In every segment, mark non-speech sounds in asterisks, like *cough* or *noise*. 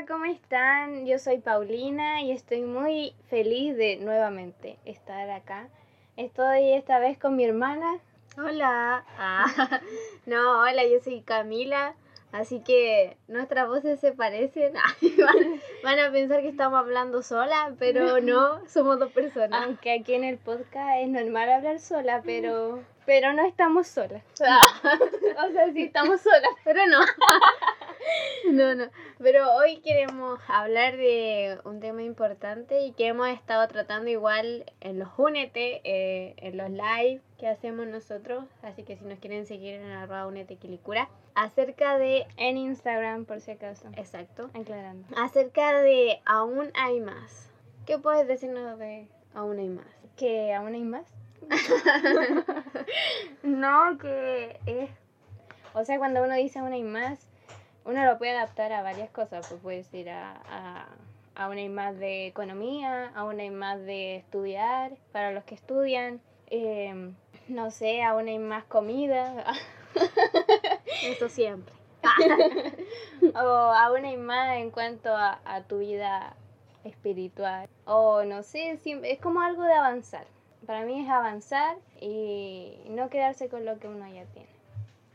Hola, ¿cómo están? Yo soy Paulina y estoy muy feliz de nuevamente estar acá. Estoy esta vez con mi hermana. Hola. Ah, *laughs* no, hola, yo soy Camila. Así que nuestras voces se parecen. *laughs* van, van a pensar que estamos hablando sola, pero *laughs* no, somos dos personas. Aunque aquí en el podcast es normal hablar sola, pero, pero no estamos solas. o sea, sí estamos solas, pero no. *laughs* No, no. Pero hoy queremos hablar de un tema importante y que hemos estado tratando igual en los Únete, eh, en los live que hacemos nosotros. Así que si nos quieren seguir en arroba Únete Quilicura. Acerca de. En Instagram, por si acaso. Exacto. Aclarando. Acerca de Aún hay más. ¿Qué puedes decirnos de Aún hay más? ¿Que aún hay más? *laughs* *laughs* no, que es. O sea, cuando uno dice aún hay más uno lo puede adaptar a varias cosas, pues puedes ir a, a, a una más de economía, a una más de estudiar, para los que estudian, em, no sé, a una más comida. Eso siempre. *laughs* o a una más en cuanto a, a, tu vida espiritual. O no sé, es como algo de avanzar. Para mí es avanzar y no quedarse con lo que uno ya tiene.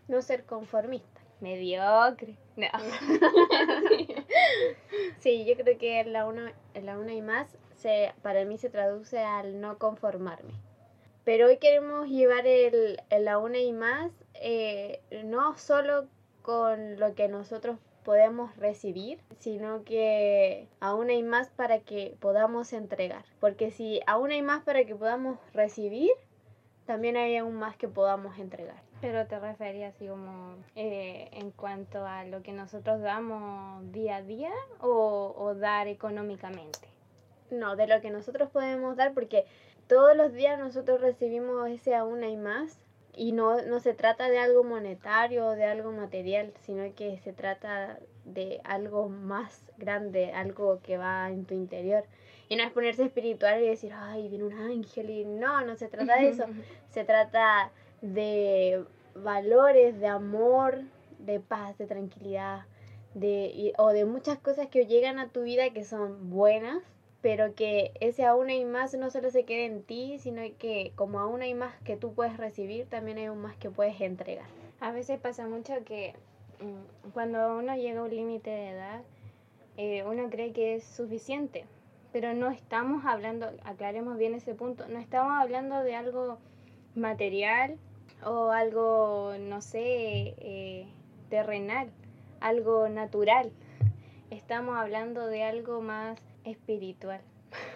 No ser conformista mediocre. No. *laughs* *laughs* sí, yo creo que la una, la una y más se, para mí se traduce al no conformarme. Pero hoy queremos llevar el, la una y más eh, no solo con lo que nosotros podemos recibir, sino que aún hay más para que podamos entregar. Porque si aún hay más para que podamos recibir, también hay aún más que podamos entregar. Pero te referías así como eh, en cuanto a lo que nosotros damos día a día o, o dar económicamente. No, de lo que nosotros podemos dar porque todos los días nosotros recibimos ese aún hay más y no, no se trata de algo monetario o de algo material, sino que se trata de algo más grande, algo que va en tu interior. Y no es ponerse espiritual y decir, ay, viene un ángel y no, no se trata de eso. *laughs* se trata de valores, de amor, de paz, de tranquilidad, de, o de muchas cosas que llegan a tu vida que son buenas, pero que ese aún hay más no solo se quede en ti, sino que como aún hay más que tú puedes recibir, también hay aún más que puedes entregar. A veces pasa mucho que mm, cuando uno llega a un límite de edad, eh, uno cree que es suficiente, pero no estamos hablando, aclaremos bien ese punto, no estamos hablando de algo material o algo, no sé, eh, terrenal, algo natural. Estamos hablando de algo más espiritual.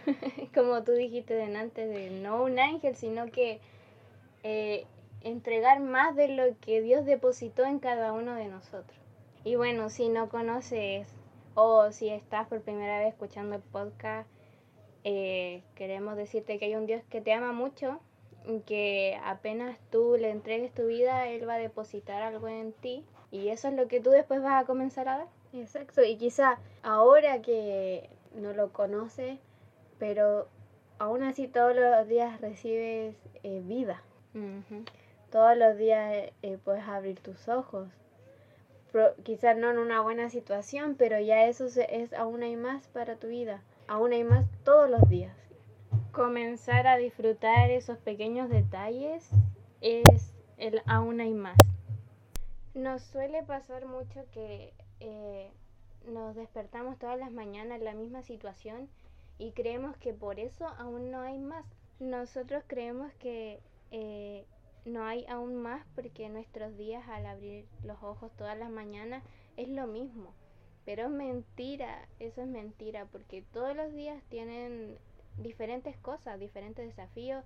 *laughs* Como tú dijiste delante, de no un ángel, sino que eh, entregar más de lo que Dios depositó en cada uno de nosotros. Y bueno, si no conoces o si estás por primera vez escuchando el podcast, eh, queremos decirte que hay un Dios que te ama mucho que apenas tú le entregues tu vida, Él va a depositar algo en ti y eso es lo que tú después vas a comenzar a dar. Exacto, y quizá ahora que no lo conoces, pero aún así todos los días recibes eh, vida. Todos los días eh, puedes abrir tus ojos. quizás no en una buena situación, pero ya eso es aún hay más para tu vida. Aún hay más todos los días comenzar a disfrutar esos pequeños detalles es el aún hay más. Nos suele pasar mucho que eh, nos despertamos todas las mañanas en la misma situación y creemos que por eso aún no hay más. Nosotros creemos que eh, no hay aún más porque nuestros días al abrir los ojos todas las mañanas es lo mismo. Pero es mentira, eso es mentira, porque todos los días tienen diferentes cosas, diferentes desafíos,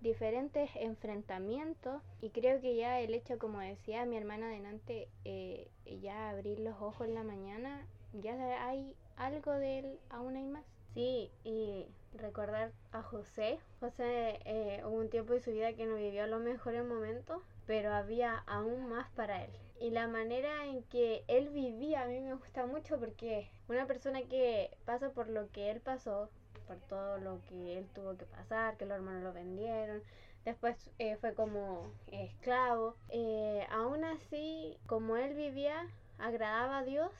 diferentes enfrentamientos y creo que ya el hecho, como decía mi hermana adelante, eh, ya abrir los ojos en la mañana, ya hay algo de él, aún hay más. Sí, y recordar a José. José eh, hubo un tiempo de su vida que no vivió los mejores momentos, pero había aún más para él. Y la manera en que él vivía a mí me gusta mucho porque una persona que pasa por lo que él pasó, por todo lo que él tuvo que pasar, que los hermanos lo vendieron. Después eh, fue como esclavo. Eh, aún así, como él vivía, agradaba a Dios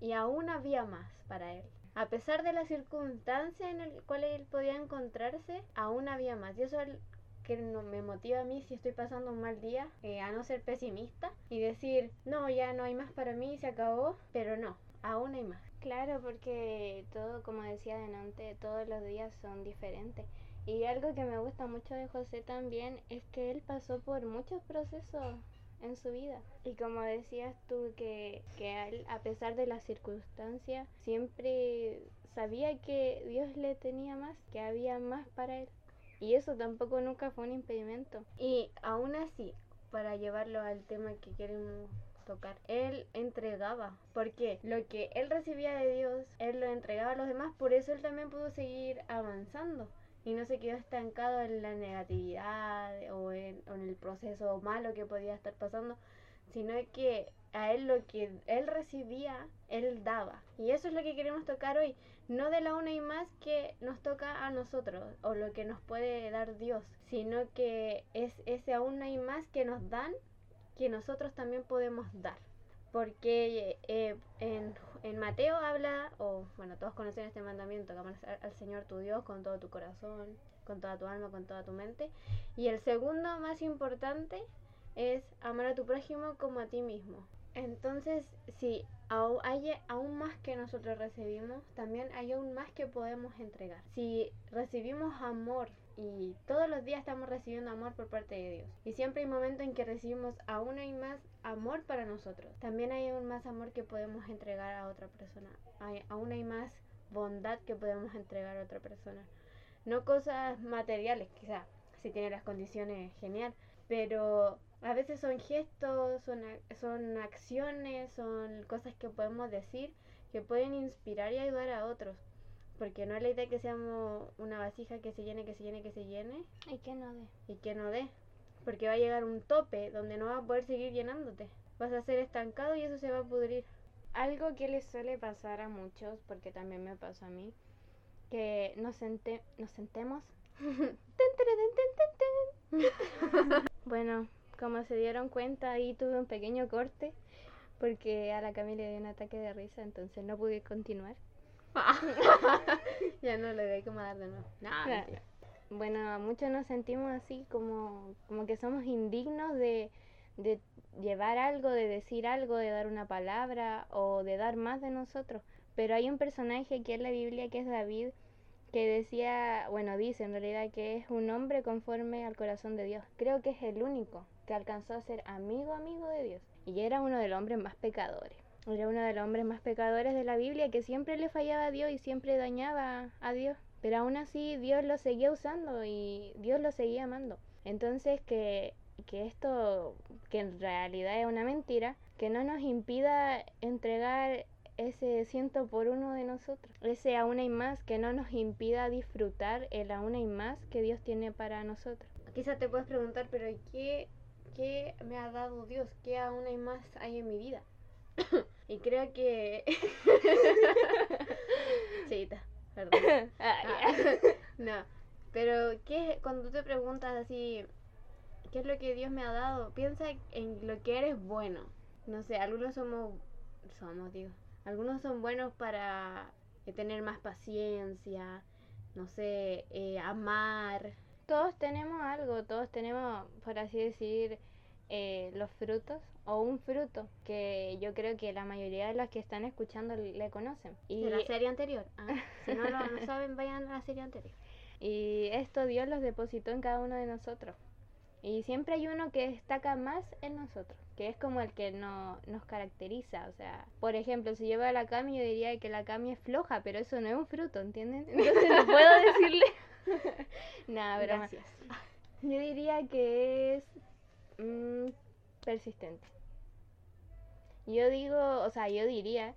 y aún había más para él. A pesar de la circunstancia en la cual él podía encontrarse, aún había más. Y eso es que no me motiva a mí si estoy pasando un mal día, eh, a no ser pesimista y decir, no, ya no hay más para mí, se acabó, pero no, aún hay más. Claro, porque todo, como decía delante, todos los días son diferentes. Y algo que me gusta mucho de José también es que él pasó por muchos procesos en su vida. Y como decías tú, que, que él, a pesar de las circunstancias, siempre sabía que Dios le tenía más, que había más para él. Y eso tampoco nunca fue un impedimento. Y aún así, para llevarlo al tema que queremos tocar, él entregaba, porque lo que él recibía de Dios, él lo entregaba a los demás, por eso él también pudo seguir avanzando y no se quedó estancado en la negatividad o en, el proceso malo que podía estar pasando, sino que a él lo que él recibía, él daba. Y eso es lo que queremos tocar hoy, no de la una y más que nos toca a nosotros o lo que nos puede dar Dios, sino que es ese aún y más que nos dan que nosotros también podemos dar porque eh, en, en, Mateo habla, o bueno, todos conocen este mandamiento, que al Señor tu Dios con todo tu corazón, con toda tu alma, con toda tu mente. Y el segundo más importante es amar a tu prójimo como a ti mismo. Entonces, si hay aún más que nosotros recibimos, también hay aún más que podemos entregar. Si recibimos amor y todos los días estamos recibiendo amor por parte de Dios. Y siempre hay momentos en que recibimos aún hay más amor para nosotros. También hay aún más amor que podemos entregar a otra persona. Hay, aún hay más bondad que podemos entregar a otra persona. No cosas materiales, quizá, si tiene las condiciones, genial. Pero a veces son gestos, son, son acciones, son cosas que podemos decir que pueden inspirar y ayudar a otros. Porque no es la idea que seamos una vasija que se llene, que se llene, que se llene. Y que no dé. Y que no dé. Porque va a llegar un tope donde no vas a poder seguir llenándote. Vas a ser estancado y eso se va a pudrir. Algo que les suele pasar a muchos, porque también me pasa a mí, que nos, sente nos sentemos. *laughs* bueno, como se dieron cuenta, ahí tuve un pequeño corte porque a la Camila le dio un ataque de risa, entonces no pude continuar. *laughs* ya no le doy como dar de nuevo. Bueno, muchos nos sentimos así como, como que somos indignos de, de llevar algo, de decir algo, de dar una palabra o de dar más de nosotros. Pero hay un personaje aquí en la Biblia que es David, que decía, bueno, dice en realidad que es un hombre conforme al corazón de Dios. Creo que es el único que alcanzó a ser amigo, amigo de Dios. Y era uno de los hombres más pecadores. Era uno de los hombres más pecadores de la Biblia que siempre le fallaba a Dios y siempre dañaba a Dios. Pero aún así Dios lo seguía usando y Dios lo seguía amando. Entonces que, que esto, que en realidad es una mentira, que no nos impida entregar ese ciento por uno de nosotros, ese aún hay más, que no nos impida disfrutar el aún hay más que Dios tiene para nosotros. Quizá te puedes preguntar, pero ¿qué, qué me ha dado Dios? ¿Qué aún hay más hay en mi vida? *coughs* Y creo que... *laughs* Chita, perdón. *coughs* Ah, *laughs* no, pero ¿qué, cuando tú te preguntas así, ¿qué es lo que Dios me ha dado? Piensa en lo que eres bueno. No sé, algunos somos, somos, digo, algunos son buenos para eh, tener más paciencia, no sé, eh, amar. Todos tenemos algo, todos tenemos, por así decir, eh, los frutos o un fruto que yo creo que la mayoría de los que están escuchando le conocen. Y de la serie anterior. Ah, *laughs* si no lo saben, vayan a la serie anterior. Y esto Dios los depositó en cada uno de nosotros. Y siempre hay uno que destaca más en nosotros, que es como el que no, nos caracteriza. O sea, por ejemplo, si yo veo a la Cami, yo diría que la Cami es floja, pero eso no es un fruto, ¿entienden? *laughs* Entonces no puedo decirle. *laughs* Nada, Gracias. Yo diría que es Mm, persistente. Yo digo, o sea, yo diría,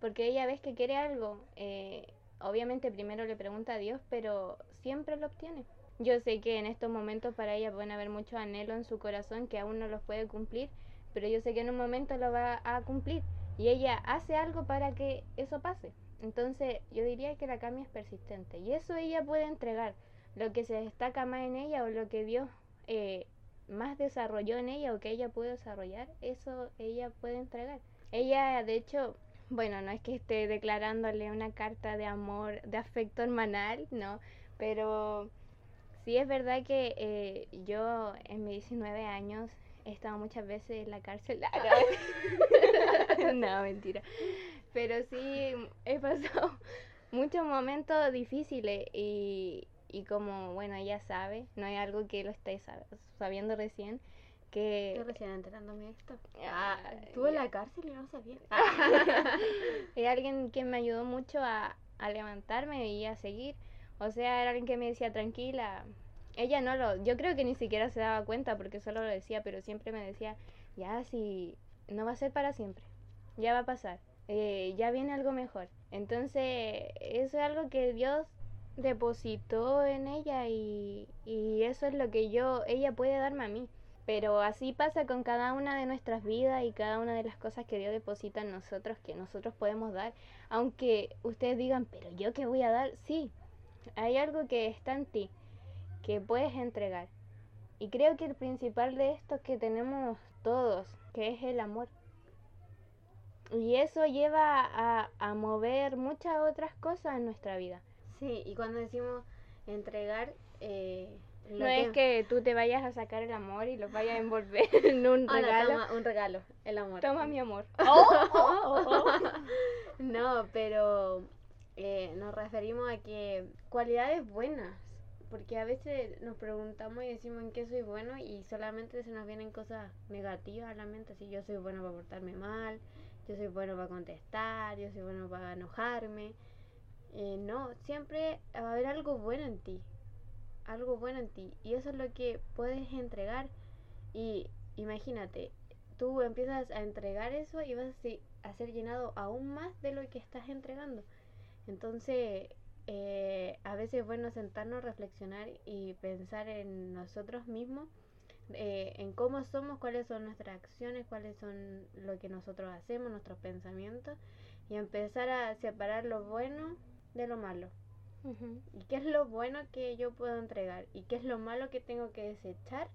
porque ella ves que quiere algo, eh, obviamente primero le pregunta a Dios, pero siempre lo obtiene. Yo sé que en estos momentos para ella pueden haber mucho anhelo en su corazón que aún no los puede cumplir, pero yo sé que en un momento lo va a cumplir y ella hace algo para que eso pase. Entonces yo diría que la cambia es persistente y eso ella puede entregar, lo que se destaca más en ella o lo que Dios eh, más desarrolló en ella o que ella puede desarrollar, eso ella puede entregar. Ella, de hecho, bueno, no es que esté declarándole una carta de amor, de afecto hermanal, no, pero sí es verdad que eh, yo en mis 19 años he estado muchas veces en la cárcel. *laughs* no, mentira. Pero sí he pasado *laughs* muchos momentos difíciles y, y como, bueno, ella sabe, no hay algo que lo esté sabiendo recién, que... Estoy recién enterándome esto. Ah, estuve en la cárcel y no sabía. *laughs* es alguien que me ayudó mucho a, a levantarme y a seguir. O sea, era alguien que me decía, tranquila. Ella no lo... Yo creo que ni siquiera se daba cuenta porque solo lo decía, pero siempre me decía, ya, si no va a ser para siempre. Ya va a pasar. Eh, ya viene algo mejor. Entonces, eso es algo que Dios depositó en ella y, y eso es lo que yo, ella puede darme a mí. Pero así pasa con cada una de nuestras vidas y cada una de las cosas que Dios deposita en nosotros, que nosotros podemos dar. Aunque ustedes digan, pero yo qué voy a dar, sí, hay algo que está en ti, que puedes entregar. Y creo que el principal de esto es que tenemos todos, que es el amor. Y eso lleva a, a mover muchas otras cosas en nuestra vida. Sí, y cuando decimos entregar, eh, no es que tú te vayas a sacar el amor y lo vayas a envolver *laughs* en un regalo. toma, un regalo, el amor. Toma mi amor. *laughs* *laughs* no, pero eh, nos referimos a que cualidades buenas. Porque a veces nos preguntamos y decimos en qué soy bueno y solamente se nos vienen cosas negativas a la mente. Así yo soy bueno para portarme mal, yo soy bueno para contestar, yo soy bueno para enojarme. Eh, no, siempre va a haber algo bueno en ti algo bueno en ti y eso es lo que puedes entregar y imagínate, tú empiezas a entregar eso y vas a ser llenado aún más de lo que estás entregando. Entonces, eh, a veces es bueno sentarnos, reflexionar y pensar en nosotros mismos, eh, en cómo somos, cuáles son nuestras acciones, cuáles son lo que nosotros hacemos, nuestros pensamientos, y empezar a separar lo bueno de lo malo. ¿Y qué es lo bueno que yo puedo entregar? ¿Y qué es lo malo que tengo que desechar?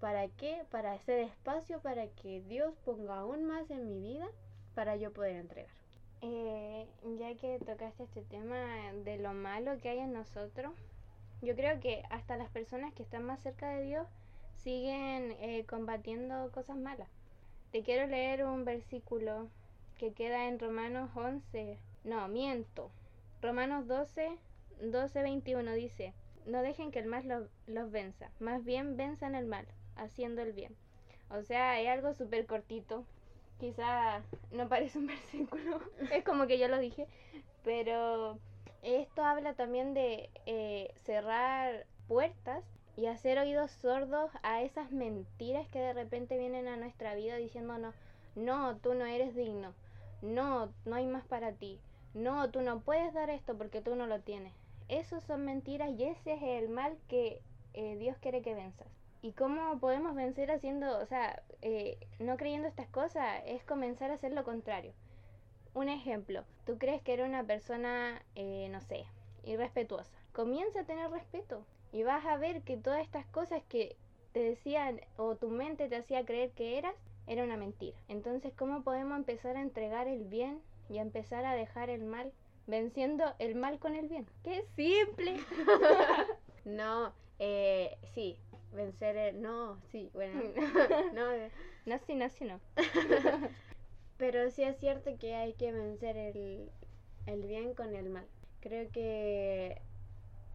¿Para qué? Para hacer espacio para que Dios ponga aún más en mi vida para yo poder entregar. Eh, ya que tocaste este tema de lo malo que hay en nosotros, yo creo que hasta las personas que están más cerca de Dios siguen eh, combatiendo cosas malas. Te quiero leer un versículo que queda en Romanos 11, no, miento, Romanos 12, 12.21 dice, no dejen que el mal los, venza, más bien venzan el mal, haciendo el bien. O sea, es algo súper cortito, quizá no parece un *laughs* versículo, es como que yo lo dije, pero esto habla también de eh, cerrar puertas y hacer oídos sordos a esas mentiras que de repente vienen a nuestra vida diciéndonos, no, tú no eres digno, no, no hay más para ti, no, tú no puedes dar esto porque tú no lo tienes. Esos son mentiras y ese es el mal que eh, Dios quiere que venzas. ¿Y cómo podemos vencer haciendo, o sea, eh, no creyendo estas cosas? Es comenzar a hacer lo contrario. Un ejemplo, tú crees que eres una persona, eh, no sé, irrespetuosa. Comienza a tener respeto y vas a ver que todas estas cosas que te decían o tu mente te hacía creer que eras, era una mentira. Entonces, ¿cómo podemos empezar a entregar el bien y a empezar a dejar el mal venciendo el mal con el bien. ¡Qué simple! *laughs* no, eh, sí, vencer el... No, sí, bueno. *laughs* no, no, sí, no, sí, no. *laughs* Pero sí es cierto que hay que vencer el, el bien con el mal. Creo que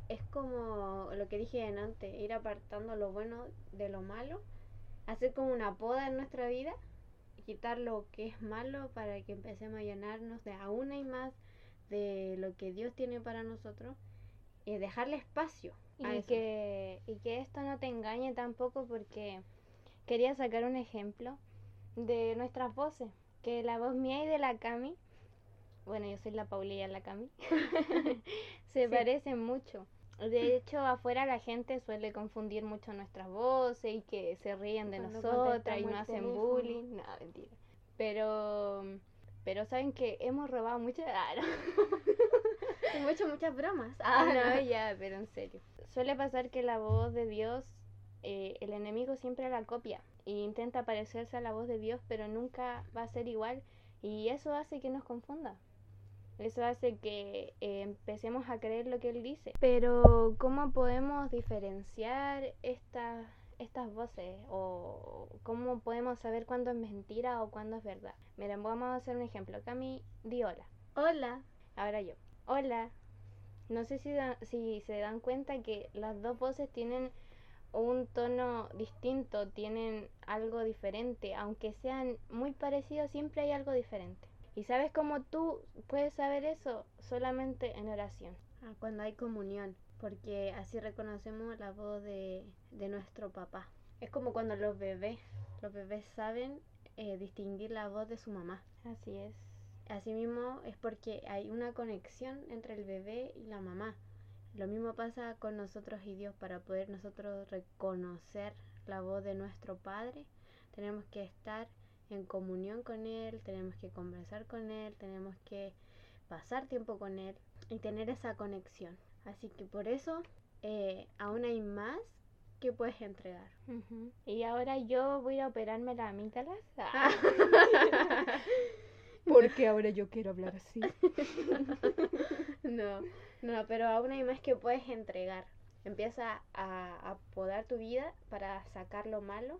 es como lo que dije antes, ir apartando lo bueno de lo malo, hacer como una poda en nuestra vida, quitar lo que es malo para que empecemos a llenarnos de aún hay más de lo que Dios tiene para nosotros y dejarle espacio. Y, Que, y que esto no te engañe tampoco porque quería sacar un ejemplo de nuestras voces, que la voz mía y de la Cami, bueno, yo soy la Paulilla la Cami, *laughs* se parecen mucho. De hecho, afuera la gente suele confundir mucho nuestras voces y que se ríen de nosotras y no hacen bullying. No, mentira. Pero pero saben que hemos robado mucho. Ah, *laughs* hemos hecho muchas bromas. *laughs* Ah, no, ya, pero en serio. Suele pasar que la voz de Dios, eh, el enemigo siempre la copia e intenta parecerse a la voz de Dios, pero nunca va a ser igual Y eso hace que nos confunda. Eso hace que eh, empecemos a creer lo que Él dice. Pero ¿cómo podemos diferenciar estas estas voces o cómo podemos saber cuándo es mentira o cuándo es verdad. Miren, vamos a hacer un ejemplo. Cami, di hola. Hola. Ahora yo. Hola. No sé si, si se dan cuenta que las dos voces tienen un tono distinto, tienen algo diferente. Aunque sean muy parecidos, siempre hay algo diferente. ¿Y sabes cómo tú puedes saber eso? Solamente en oración. Ah, cuando hay comunión porque así reconocemos la voz de, nuestro papá. Es como cuando los bebés, los bebés saben eh, distinguir la voz de su mamá. Así es. Asimismo es porque hay una conexión entre el bebé y la mamá. Lo mismo pasa con nosotros y Dios. Para poder nosotros reconocer la voz de nuestro Padre, tenemos que estar en comunión con Él, tenemos que conversar con Él, tenemos que pasar tiempo con Él y tener esa conexión. Así que por eso eh, aún hay más que puedes entregar. Y ahora yo voy a operarme la amígdalas. *laughs* Ah. *laughs* *laughs* Porque ahora yo quiero hablar así. no, no, pero aún hay más que puedes entregar. Empieza a, podar tu vida para sacar lo malo,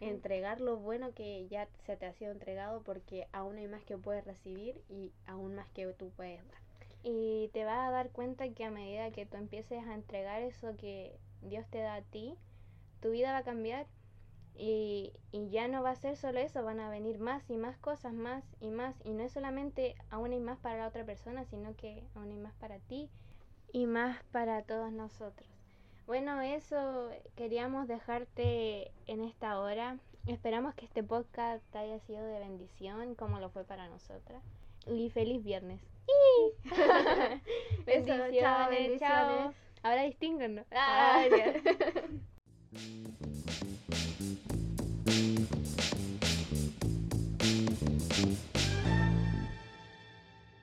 entregar lo bueno que ya se te ha sido entregado porque aún hay más que puedes recibir y aún más que tú puedes dar. Y te vas a dar cuenta que a medida que tú empieces a entregar eso que Dios te da a ti, tu vida va a cambiar y, y, ya no va a ser solo eso, van a venir más y más cosas, más y más. Y no es solamente aún y más para la otra persona, sino que aún y más para ti y más para todos nosotros. Bueno, eso queríamos dejarte en esta hora. Esperamos que este podcast haya sido de bendición como lo fue para nosotras. Y feliz viernes. *laughs* bendiciones, chao, bendiciones. Ahora distinguen. Ah, *laughs*